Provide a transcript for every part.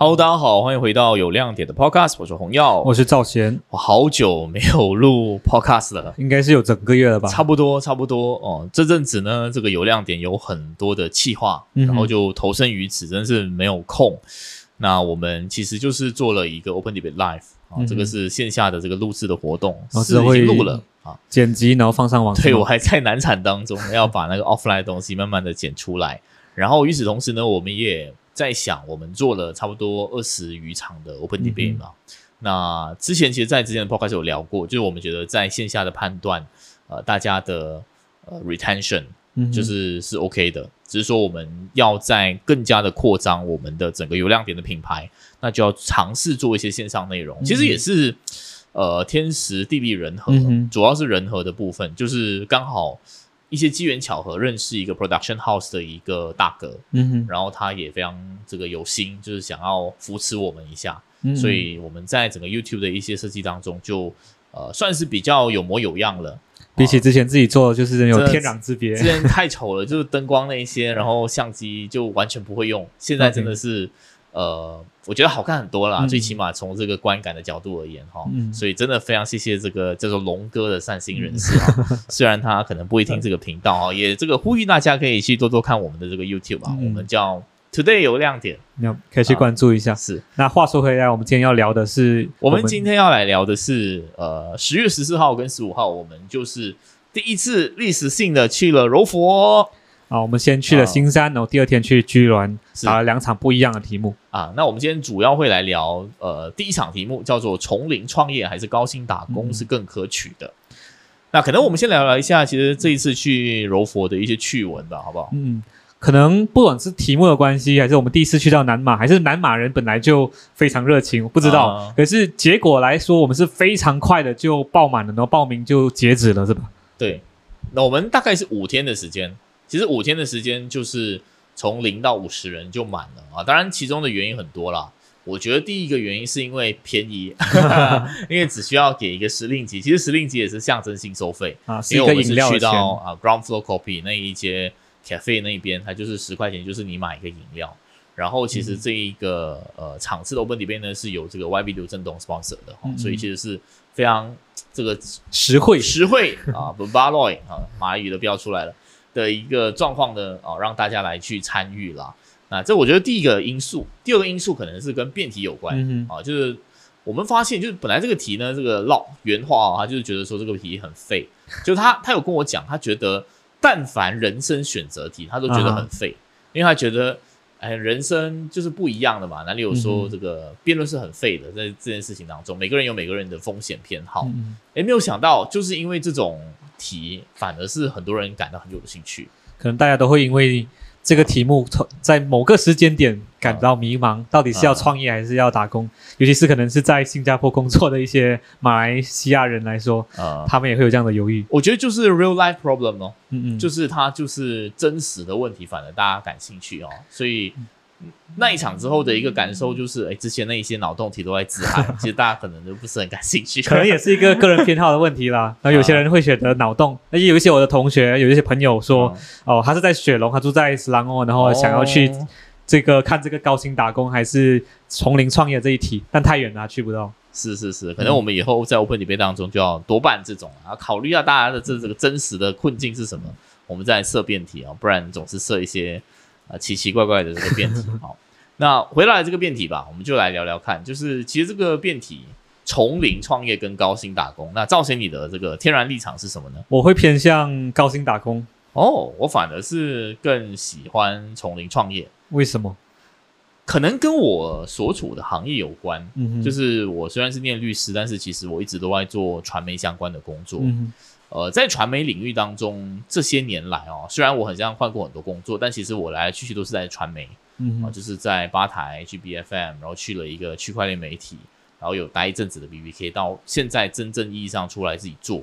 Hello，大家好，欢迎回到有亮点的 Podcast，我是洪耀，我是赵贤，我好久没有录 Podcast 了，应该是有整个月了吧？差不多，差不多哦。这阵子呢，这个有亮点有很多的企划，然后就投身于此，真是没有空。那我们其实就是做了一个 Open Debate Live 啊，这个是线下的这个录制的活动，是已经录了啊，剪辑然后放上网。对我还在难产当中，要把那个 Offline 的东西慢慢的剪出来。然后与此同时呢，我们也。在想，我们做了差不多二十余场的 Open Debate 嘛？那之前其实，在之前的 Podcast 有聊过，就是我们觉得在线下的判断，呃，大家的呃 retention 就是是 OK 的，只是说我们要在更加的扩张我们的整个流量点的品牌，那就要尝试做一些线上内容。其实也是呃天时地利人和，主要是人和的部分，就是刚好。一些机缘巧合认识一个 production house 的一个大哥，嗯哼，然后他也非常这个有心，就是想要扶持我们一下，嗯所以我们在整个 YouTube 的一些设计当中，就呃算是比较有模有样了。比起之前自己做，就是有天壤之别。之前太丑了，就是灯光那一些，然后相机就完全不会用。现在真的是。呃，我觉得好看很多啦，最起码从这个观感的角度而言哈，所以真的非常谢谢这个叫做龙哥的善心人士啊。虽然他可能不会听这个频道啊，也这个呼吁大家可以去多多看我们的这个 YouTube 啊，我们叫 Today 有亮点，要可以去关注一下。是，那话说回来，我们今天要聊的是，我们今天要来聊的是，呃，十月十四号跟十五号，我们就是第一次历史性的去了柔佛。啊，我们先去了新山，然后第二天去居銮，打了两场不一样的题目啊。那我们今天主要会来聊，呃，第一场题目叫做“从零创业还是高薪打工是更可取的”。那可能我们先聊聊一下，其实这一次去柔佛的一些趣闻吧，好不好？嗯，可能不管是题目的关系，还是我们第一次去到南马，还是南马人本来就非常热情，我不知道。可是结果来说，我们是非常快的就爆满了，然后报名就截止了，是吧？对，那我们大概是五天的时间。其实五天的时间就是从零到五十人就满了啊！当然，其中的原因很多啦。我觉得第一个原因是因为便宜，因为只需要给一个时令级，其实时令级也是象征性收费啊。因为我们是去到啊 Ground Floor Coffee 那一些 cafe 那边，它就是十块钱，就是你买一个饮料。然后其实这一个呃场次的 Open 里边呢是有这个 YB 流震动 sponsor 的，所以其实是非常这个实惠实惠啊 b a l o y 啊，马语都标出来了。的一个状况呢，哦，让大家来去参与啦。那这我觉得第一个因素，第二个因素可能是跟辩题有关啊，就是我们发现，就是本来这个题呢，这个老原话啊，他就是觉得说这个题很废，就他他有跟我讲，他觉得但凡人生选择题，他都觉得很废，因为他觉得哎，人生就是不一样的嘛，哪里有说这个辩论是很废的，在这件事情当中，每个人有每个人的风险偏好，哎，没有想到就是因为这种。题反而是很多人感到很有兴趣，可能大家都会因为这个题目在某个时间点感到迷茫，到底是要创业还是要打工？尤其是可能是在新加坡工作的一些马来西亚人来说，啊，他们也会有这样的犹豫。我觉得就是 real life problem 哦，嗯嗯，就是它就是真实的问题，反而大家感兴趣哦，所以。那一场之后的一个感受就是，哎，之前那一些脑洞题都在自嗨，其实大家可能都不是很感兴趣，可能也是一个个人偏好的问题啦。然后有些人会选择脑洞，那有一些我的同学，有一些朋友说，哦，他是在雪龙，他住在斯兰哦，然后想要去这个看这个高薪打工还是从零创业这一题，但太远了，去不到。是是是，可能我们以后在 Open 里面当中就要多办这种啊，考虑一下大家的这这个真实的困境是什么，我们再设辩题啊，不然总是设一些。啊，奇奇怪怪的这个辩题，好，那回来这个辩题吧，我们就来聊聊看，就是其实这个辩题，从零创业跟高薪打工，那造成你的这个天然立场是什么呢？我会偏向高薪打工哦，我反而是更喜欢从零创业，为什么？可能跟我所处的行业有关，嗯，就是我虽然是念律师，但是其实我一直都在做传媒相关的工作，嗯。呃，在传媒领域当中，这些年来哦，虽然我很像换过很多工作，但其实我来来去去都是在传媒，啊，就是在吧台去 B F M，然后去了一个区块链媒体，然后有待一阵子的 B B K，到现在真正意义上出来自己做。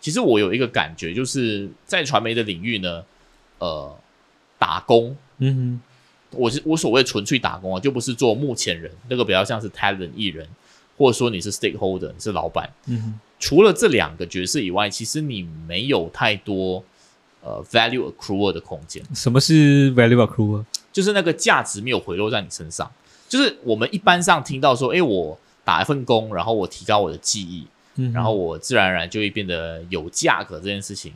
其实我有一个感觉，就是在传媒的领域呢，呃，打工，嗯哼，我是我所谓纯粹打工啊，就不是做目前人，那个比较像是 talent 艺人，或者说你是 stakeholder，你是老板，嗯哼。除了这两个角色以外，其实你没有太多呃 value accrual 的空间。什么是 value accrual？就是那个价值没有回落在你身上。就是我们一般上听到说，哎，我打一份工，然后我提高我的技艺，嗯，然后我自然而然就会变得有价格这件事情，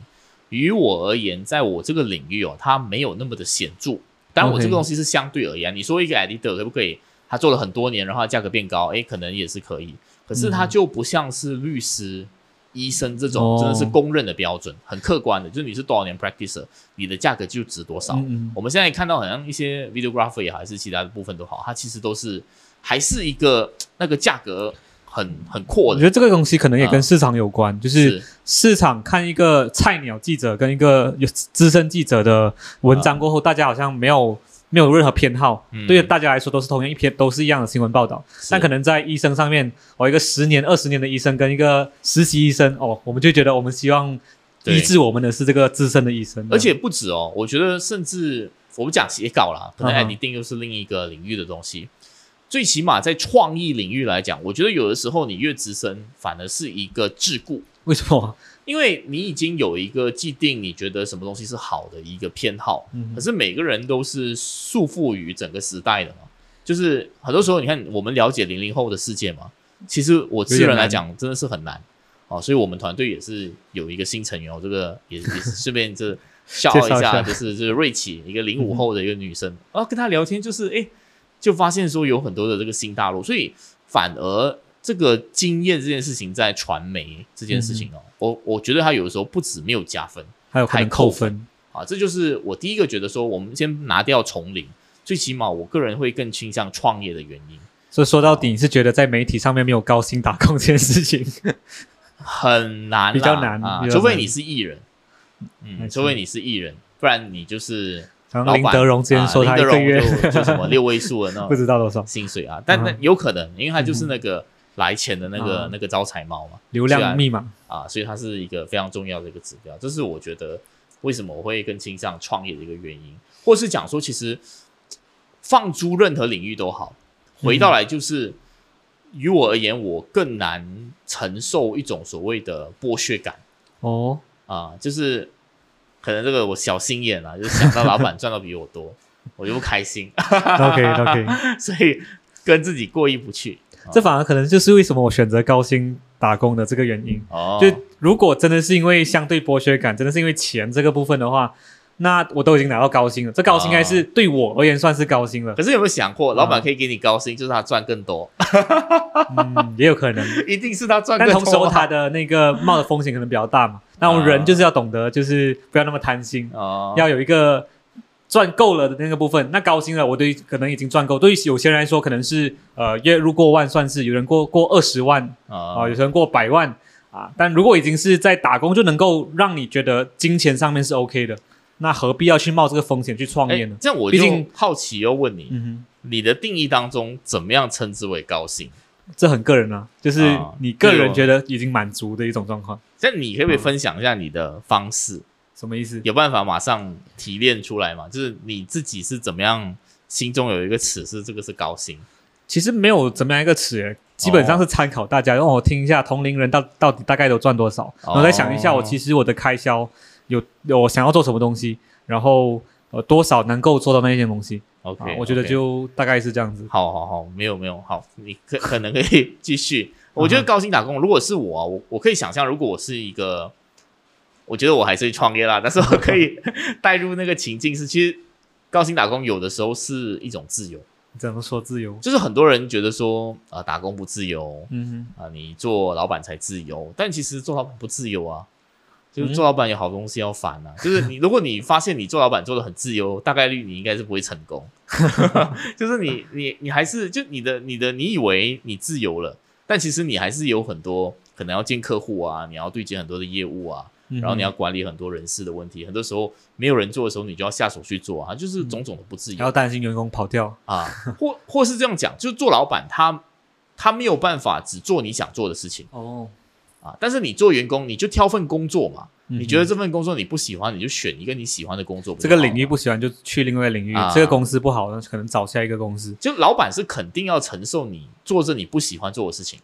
于我而言，在我这个领域哦，它没有那么的显著。当然，我这个东西是相对而言，你说一个 editor 可不可以？他做了很多年，然后价格变高，诶，可能也是可以。可是他嗯。就不像是律师、医生这种哦。真的是公认的标准，很客观的，就是你是多少年 practicer，你的价格就值多少。我们现在看到好像一些 videographer 也好，还是其他的部分都好，它其实都是还是一个那个价格很很阔的。我觉，得这个东西可能也跟市场有关，就是。是市场看一个菜鸟记者跟一个有资深记者的文章过后，大家好像没有没有任何偏好，嗯对大家来说都是同样一篇，都是一样的新闻报道。但可能在医生上面，哦，一个十年、二十年的医生跟一个实习医生，哦，我们就觉得我们希望对医治我们的是这个资深的医生，而且不止哦，我觉得甚至我们讲写稿啦，可能嗯哼 editing 又是另一个领域的东西。最起码在创意领域来讲，我觉得有的时候你越资深，反而是一个桎梏，为什么？因为你已经有一个既定你觉得什么东西是好的一个偏好，嗯可是每个人都是束缚于整个时代的嘛。就是很多时候，你看我们了解零零后的世界嘛，其实我自人来讲真的是很难哦，所以我们团队也是有一个新成员我，这个也也是顺便这 笑一下就是就是瑞奇，一个零五后的一个女生，然后跟她聊天，就是哎，就发现说有很多的这个新大陆，所以反而这个经验这件事情在传媒这件事情哦，我我觉得他有的时候不止没有加分，还有可能还扣扣分。啊，这就是我第一个觉得说，我们先拿掉从零，最起码我个人会更倾向创业的原因，所以说到底，你是觉得在媒体上面没有高薪打工这件事情？很难，比较难啊，除非你是艺人，嗯，除非你是艺人，不然你就是像林德荣之前说他一个月就就什么六位数的那 不知道多少。薪水啊，但那嗯有可能，因为他就是那个来钱的那个嗯那个招财猫嘛，流量密码。啊，所以它是一个非常重要的一个指标。这是我觉得为什么我会更倾向创业的一个原因，或是讲说，其实放诸任何领域都好，回到来就是，于我而言，我更难承受一种所谓的剥削感哦，啊，就是可能这个我小心眼啊，就是想到老板赚的比我多，我就不开心，OK OK，所以跟自己过意不去。这反而可能就是为什么我选择高薪打工的这个原因。哦，就如果真的是因为相对剥削感，真的是因为钱这个部分的话，那我都已经拿到高薪了，这高薪应该是对我而言算是高薪了。可是有没有想过，老板啊可以给你高薪，就是他赚更多，嗯，也有可能。一定是他赚更多啊。但同时候他的那个冒的风险可能比较大嘛。那我们人就是要懂得，就是不要那么贪心，哦，要有一个赚够了的那个部分。那高薪了，我对可能已经赚够。对于有些人来说，可能是呃月入过万算是，有人过过二十万啊、啊有些人过百万啊。但如果已经是在打工，就能够让你觉得金钱上面是 OK 的，那何必要去冒这个风险去创业呢？这样我就毕竟好奇又问你，嗯你的定义当中怎么样称之为高薪？哼，这很个人啊，就是啊你个人觉得已经满足的一种状况。这样你可不可以嗯分享一下你的方式？什么意思？有办法马上提炼出来吗？就是你自己是怎么样，心中有一个尺是这个是高薪其实没有怎么样一个尺，基本上是参考大家，让我听一下同龄人到到底大概都赚多少，然后再想一下我其实我的开销有有我想要做什么东西，然后呃多少能够做到那些东西啊？OK，我觉得就大概是这样子。好好好，没有没有好，你可可能可以继续。我觉得高薪打工，如果是我啊，我我可以想象，如果我是一个，我觉得我还是会创业啦，但是我可以 带入那个情境是，其实高薪打工有的时候是一种自由，怎么说自由？就是很多人觉得说啊、打工不自由嗯啊、你做老板才自由，但其实做老板不自由啊。就是做老板有好东西要烦啊，就是你如果你发现你做老板做的很自由，大概率你应该是不会成功。就是你你你还是就你的你的你以为你自由了，但其实你还是有很多可能要见客户啊，你要对接很多的业务啊，哼，然后你要管理很多人事的问题，很多时候没有人做的时候，你就要下手去做啊，就是种种的不自由还要担心员工跑掉。啊，或或是这样讲，就是做老板他他没有办法只做你想做的事情哦，啊，但是你做员工，你就挑份工作嘛，嗯你觉得这份工作你不喜欢，你就选一个你喜欢的工作，这个领域不喜欢就去另外一个领域啊，这个公司不好，那可能找下一个公司。就老板是肯定要承受你做着你不喜欢做的事情，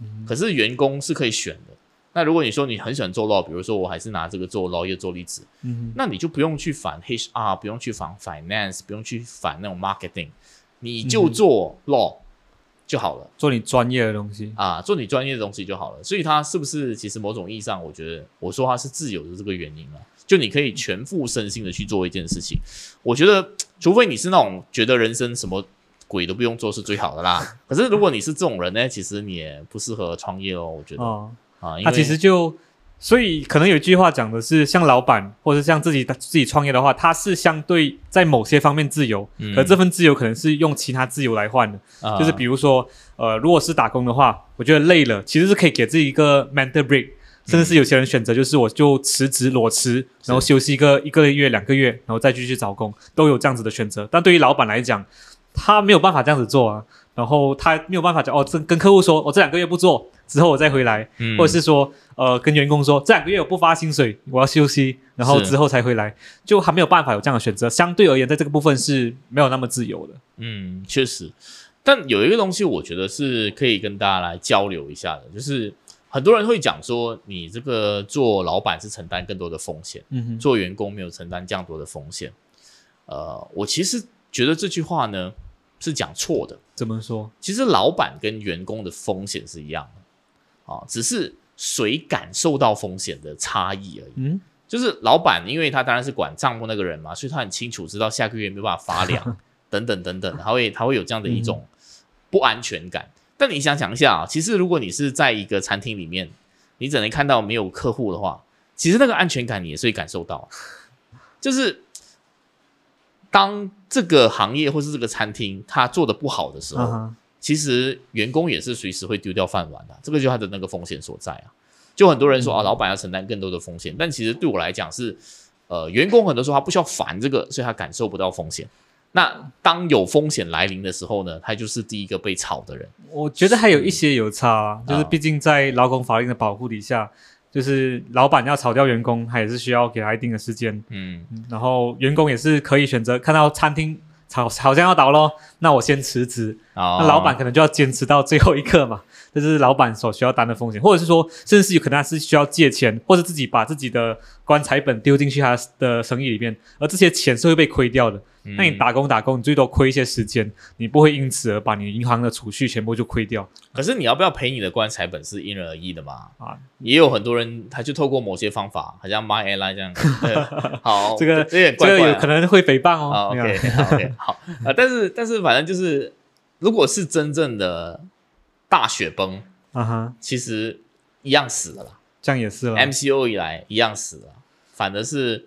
嗯可是员工是可以选的。那如果你说你很喜欢做 law，比如说我还是拿这个做 lawyer 做例子，嗯那你就不用去烦 HR，不用去烦 finance，不用去烦那种 marketing，你就做 law 就好了。做你专业的东西。啊，做你专业的东西就好了。所以它是不是其实某种意义上，我觉得我说它是自由的这个原因啊，就你可以全副身心的去做一件事情。我觉得，除非你是那种觉得人生什么鬼都不用做是最好的啦。可是如果你是这种人呢，其实你也不适合创业哦。我觉得哦，啊，他其实就，所以可能有一句话讲的是，像老板或者像自己自己创业的话，他是相对在某些方面自由，嗯可这份自由可能是用其他自由来换的。啊就是比如说，呃，如果是打工的话，我觉得累了，其实是可以给自己一个 mental break，甚至是有些人选择就是我就辞职裸辞，然后休息一个一个月两个月，然后再继续找工，都有这样子的选择。但对于老板来讲，他没有办法这样子做啊，然后他没有办法讲哦，这跟客户说，我这两个月不做，之后我再回来，嗯或者是说，呃，跟员工说这两个月我不发薪水，我要休息，然后之后才回来，就还没有办法有这样的选择。相对而言，在这个部分是没有那么自由的。嗯，确实。但有一个东西，我觉得是可以跟大家来交流一下的，就是很多人会讲说，你这个做老板是承担更多的风险，嗯哼，做员工没有承担这样多的风险。呃，我其实觉得这句话呢是讲错的。怎么说？其实老板跟员工的风险是一样的啊，只是谁感受到风险的差异而已。嗯，就是老板，因为他当然是管账目那个人嘛，所以他很清楚知道下个月没有办法发粮，等等等等，他会他会有这样的一种不安全感。但你想想一下啊，其实如果你是在一个餐厅里面，你只能看到没有客户的话，其实那个安全感你也是会感受到，就是当这个行业或是这个餐厅它做的不好的时候，其实员工也是随时会丢掉饭碗的、这个就是他的那个风险所在啊。就很多人说啊，老板要承担更多的风险，但其实对我来讲是，呃，员工很多时候他不需要烦这个，所以他感受不到风险。那当有风险来临的时候呢，他就是第一个被炒的人。我觉得还有一些有差啊，就是啊毕竟在劳工法令的保护底下，就是老板要炒掉员工，他也是需要给他一定的时间，嗯，嗯然后员工也是可以选择看到餐厅好好像要倒咯，那我先辞职，啊那老板可能就要坚持到最后一刻嘛，这是老板所需要担的风险，或者是说，甚至是有可能他是需要借钱，或者自己把自己的棺材本丢进去他的生意里面，而这些钱是会被亏掉的。嗯那你打工打工，你最多亏一些时间，你不会因此而把你银行的储蓄全部就亏掉可是你要不要赔你的棺材本是因人而异的嘛。啊。也有很多人他就透过某些方法，好像 My Airline 这样，对好，这个这个有可能会诽谤哦。，OK，好 OK，好啊，但是但是反正就是，如果是真正的大雪崩，啊哈，其实一样死了啦。这样也是了。MCO 以来一样死了，反而是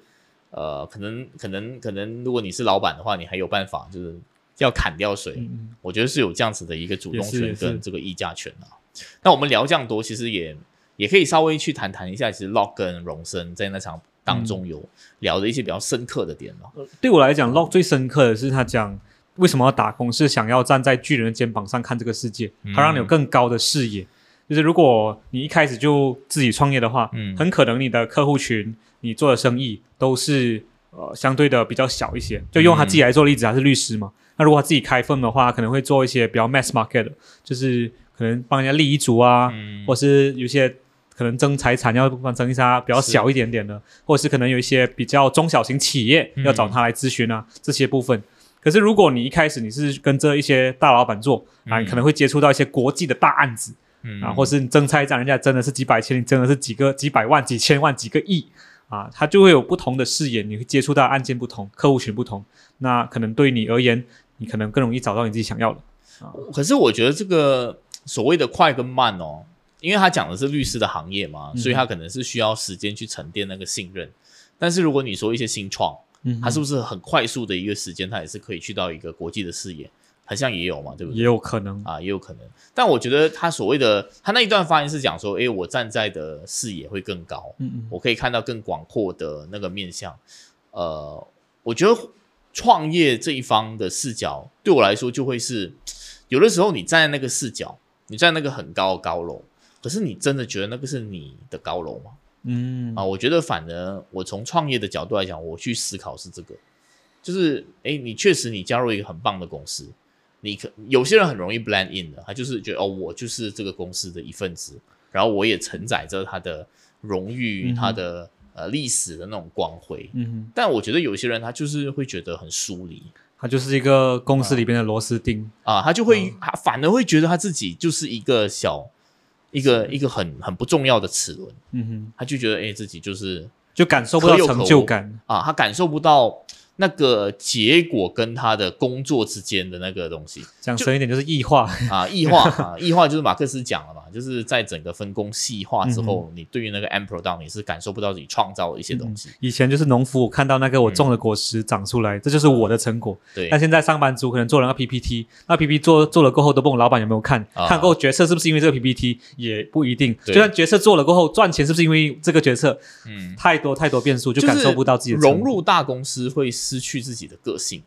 呃，可能可能可能，如果你是老板的话，你还有办法，就是要砍掉谁？我觉得是有这样子的一个主动权跟这个议价权啊。那我们聊这样多，其实也也可以稍微去谈谈一下，其实 Lock 跟荣升在那场当中有聊的一些比较深刻的点嘛。对我来讲，Lock 最深刻的是他讲为什么要打工，是想要站在巨人的肩膀上看这个世界，嗯他让你有更高的视野。就是如果你一开始就自己创业的话，嗯很可能你的客户群、你做的生意都是呃相对的比较小一些。就用他自己来做例子，他是律师嘛。那如果他自己开分的话，可能会做一些比较 mass market 的，就是可能帮人家立遗嘱啊，嗯或是有些可能争财产要帮争一下比较小一点点的，或者是可能有一些比较中小型企业嗯要找他来咨询啊、这些部分。可是如果你一开始你是跟着一些大老板做啊，嗯你可能会接触到一些国际的大案子嗯啊，或是你争财产，人家真的是几百千，你真的是几个几百万、几千万、几个亿啊，他就会有不同的视野，你会接触到案件不同，客户群不同，那可能对你而言，你可能更容易找到你自己想要的。可是我觉得这个所谓的快跟慢哦，因为他讲的是律师的行业嘛，嗯所以他可能是需要时间去沉淀那个信任。但是如果你说一些新创，嗯它是不是很快速的一个时间，它也是可以去到一个国际的视野？好像也有嘛，对不对？也有可能，啊，也有可能。但我觉得他所谓的他那一段发言是讲说，诶，我站在的视野会更高，嗯嗯我可以看到更广阔的那个面向。呃，我觉得创业这一方的视角对我来说就会是，有的时候你站在那个视角，你站在那个很高的高楼，可是你真的觉得那个是你的高楼吗？嗯啊，我觉得反而我从创业的角度来讲，我去思考是这个，就是诶，你确实你加入一个很棒的公司，你可有些人很容易 blend in 的，他就是觉得哦，我就是这个公司的一份子，然后我也承载着他的荣誉、嗯他的呃历史的那种光辉。嗯哼。但我觉得有些人他就是会觉得很疏离，他就是一个公司里边的螺丝钉。啊，他就会他反而会觉得他自己就是一个小一个一个很很不重要的齿轮，嗯哼，他就觉得哎自己就是就感受不到成就感。啊，他感受不到那个结果跟他的工作之间的那个东西讲深一点就是异化。啊，异化啊，异化就是马克思讲了嘛，就是在整个分工细化之后，你对于那个 end product 你是感受不到自己创造的一些东西，以前就是农夫，我看到那个我种的果实长出来，这就是我的成果。对但现在上班族可能做了个 PPT，那 PPT 做做了过后都不懂老板有没有看，啊看过后决策是不是因为这个 PPT 也不一定。对就算决策做了过后赚钱是不是因为这个决策，嗯，太多太多变数，就就是感受不到自己的。融入大公司会失去自己的个性，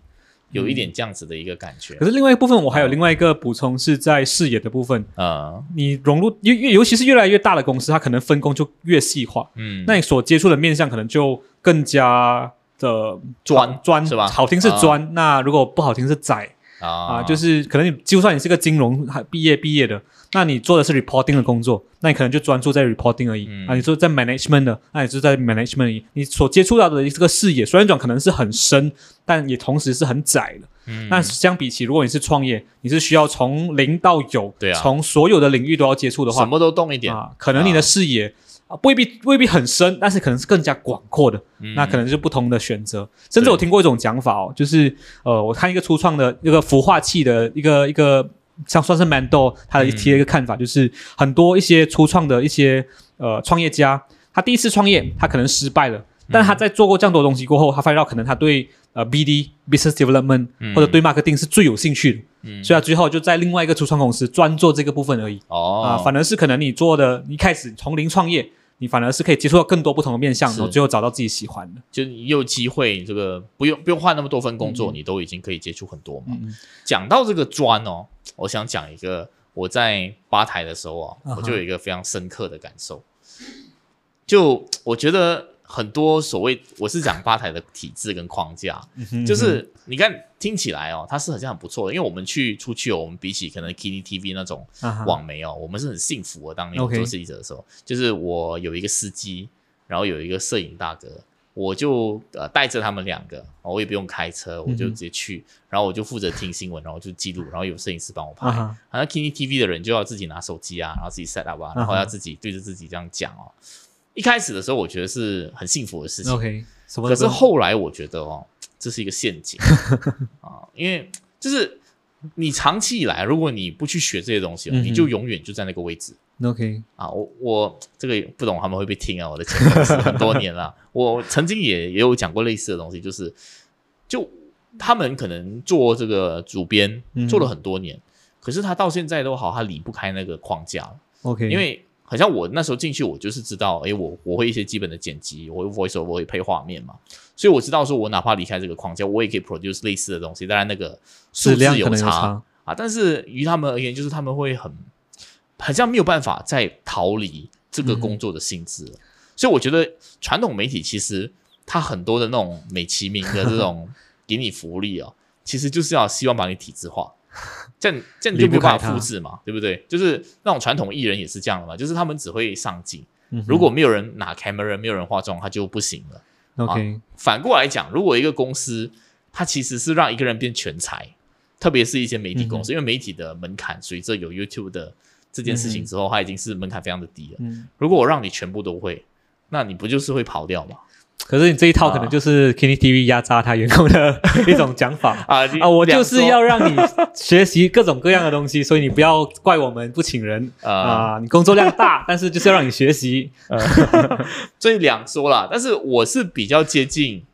有一点这样子的一个感觉。可，是另外一部分，我还有另外一个补充是在视野的部分。嗯，你融入越越尤其是越来越大的公司，它可能分工就越细化，嗯，那你所接触的面向可能就更加的专专是吧好听是？专，那如果不好听是窄啊、啊，就是可能你就算你是个金融毕业毕业的，那你做的是 reporting 的工作，那你可能就专注在 reporting 而已、嗯啊。你说在 management 的，那你就在 management 而已。你所接触到的这个视野，虽然讲可能是很深，但也同时是很窄的。嗯那相比起，如果你是创业，你是需要从零到有，对啊从所有的领域都要接触的话，什么都动一点，啊，可能你的视野。啊，未必未必很深，但是可能是更加广阔的，嗯那可能是不同的选择。甚至我听过一种讲法哦，就是呃，我看一个初创的一个孵化器的一个一个，像算是 Mando 他的提了一个看法，就是很多一些初创的一些呃创业家，他第一次创业他可能失败了，但他在做过这样多东西过后，他发现到可能他对呃 BD business development 嗯。或者对 marketing 是最有兴趣的，嗯。所以他最后就在另外一个初创公司专做这个部分而已。哦。啊，反而是可能你做的，一开始从零创业，你反而是可以接触到更多不同的面向，是。然后最后找到自己喜欢的。就你有机会，这个不用不用换那么多份工作，你都已经可以接触很多嘛。嗯讲到这个砖哦，我想讲一个我在吧台的时候啊，我就有一个非常深刻的感受，就我觉得很多所谓我是讲吧台的体制跟框架，嗯就是你看听起来哦，它是好像很不错的，因为我们去出去哦，我们比起可能 K T T V 那种网媒哦，我们是很幸福的。当年我做设计者的时候，就是我有一个司机，然后有一个摄影大哥，我就呃带着他们两个，哦我也不用开车，我就直接去，然后我就负责听新闻，然后就记录，然后有摄影师帮我拍。好像 K T T V 的人就要自己拿手机啊，然后自己 set up 啊，然后要自己对着自己这样讲哦。一开始的时候，我觉得是很幸福的事情。OK，什么可？是后来我觉得哦，这是一个陷阱 啊，因为就是你长期以来，如果你不去学这些东西你就永远就在那个位置 OK，啊。我我这个不懂他们会不会听啊？我的前公司很多年了，我曾经也也有讲过类似的东西，就是就他们可能做这个主编嗯做了很多年，可是他到现在都好，他离不开那个框架了。OK，因为好像我那时候进去，我就是知道，诶，我我会一些基本的剪辑，我会 voice over，我会配画面嘛，所以我知道说，我哪怕离开这个框架，我也可以 produce 类似的东西，当然那个数量可有差能有差。啊，但是于他们而言，就是他们会很好像没有办法再逃离这个工作的性质了，所以我觉得传统媒体其实它很多的那种美其名的这种给你福利啊、其实就是要希望把你体制化。这样这样你就没办法复制嘛，对不对？就是那种传统艺人也是这样的嘛，就是他们只会上镜，嗯如果没有人拿 camera，没有人化妆，他就不行了。OK，反过来讲，如果一个公司它其实是让一个人变全才，特别是一些媒体公司，因为媒体的门槛随着有 YouTube 的这件事情之后，它已经是门槛非常的低了。嗯，如果我让你全部都会，那你不就是会跑掉吗？可是你这一套可能就是 k i n n y TV 压榨他员工的一种讲法。啊啊，我就是要让让你学习各种各样的东西，所以你不要怪我们不请人。呃，啊，你工作量大，但是就是要让你学习。所以两说啦。但是我是比较接近，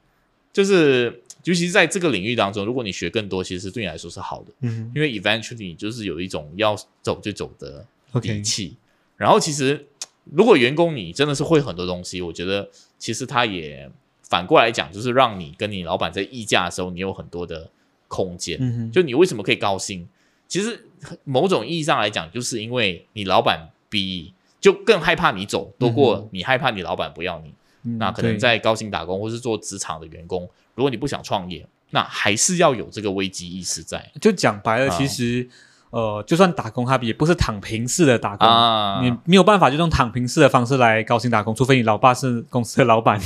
就是尤其是在这个领域当中，如果你学更多，其实对你来说是好的，嗯因为 eventually 你就是有一种要走就走的底气。然后其实如果员工你真的是会很多东西，我觉得其实他也反过来讲，就是让你跟你老板在议价的时候，你有很多的空间。就你为什么可以高薪？其实某种意义上来讲，就是因为你老板逼，就更害怕你走，多嗯过你害怕你老板不要你。嗯那可能在高薪打工或是做职场的员工，如果你不想创业，那还是要有这个危机意识在。就讲白了，啊其实呃，就算打工，它也不是躺平式的打工。啊，你没有办法就用躺平式的方式来高薪打工，除非你老爸是公司的老板。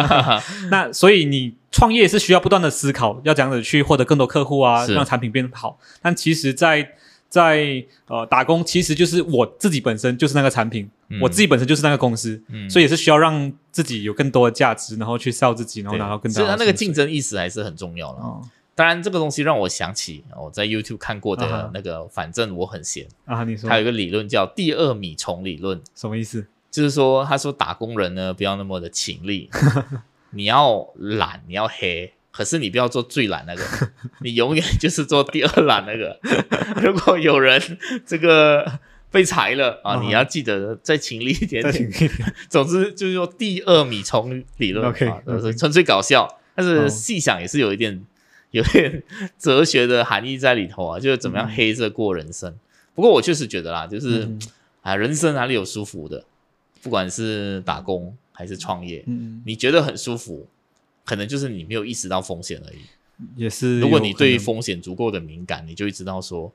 那所以你创业是需要不断的思考，要怎样子去获得更多客户啊，让产品变好。但其实在，在呃打工，其实就是我自己本身就是那个产品，嗯我自己本身就是那个公司，嗯所以也是需要让自己有更多的价值，然后去 sell 自己，然后拿到更所以它那个竞争意识还是很重要了。哦当然，这个东西让我想起我在 YouTube 看过的那个，反正我很闲，啊，你说。还有一个理论叫第二米虫理论，什么意思？就是说，他说打工人呢不要那么的勤力，你要懒，你要黑，可是你不要做最懒那个，你永远就是做第二懒那个。如果有人这个被裁了啊，你要记得再勤力一点再点。总之就是说第二米虫理论 OK，啊，OK。是纯粹搞笑，但是哦。细想也是有一点有点 哲学的含义在里头啊，就是怎么样嗯黑着过人生。不过我确实觉得啦，就是、嗯啊，人生哪里有舒服的？不管是打工还是创业，嗯，你觉得很舒服，可能就是你没有意识到风险而已。也是。如果你对风险足够的敏感，你就会知道说，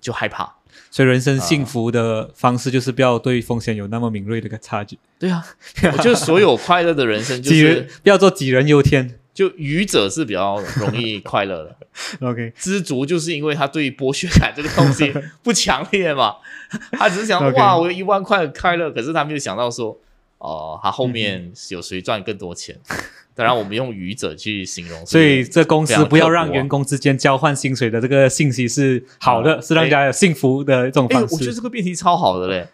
就害怕。所以人生幸福的方式就是不要对风险有那么敏锐的一个差距，对啊，我觉得所有快乐的人生就是，不要做杞人忧天。就愚者是比较容易快乐的。OK，知足就是因为他对剥削感这个东西不强烈嘛，他只是想哇，我有一万块很快乐，可是他没有想到说，哦、他后面有谁赚更多钱。当然，我们用愚者去形容，所以这公司不要让员工之间交换薪水的这个信息是好的，啊是让大家有幸福的一种哎、方我觉得式。这个辩题超好的嘞。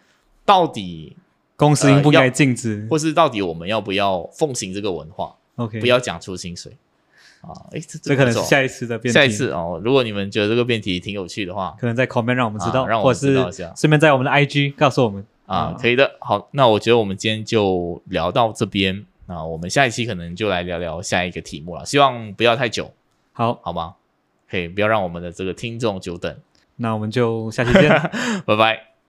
到底，公司应不应呃该禁止或是到底我们要不要奉行这个文化，？OK，不要讲出薪水啊？哎，这这可能是下一次的辩题。下一次哦。如果你们觉得这个辩题挺有趣的话可能在 comment 让我们知道，啊让我们知道一下顺便在我们的 IG 告诉我们。啊啊，可以的。好，那我觉得我们今天就聊到这边。啊我们下一期可能就来聊聊下一个题目了，希望不要太久，好，好吗？可以不要让我们的这个听众久等，那我们就下期见。拜拜。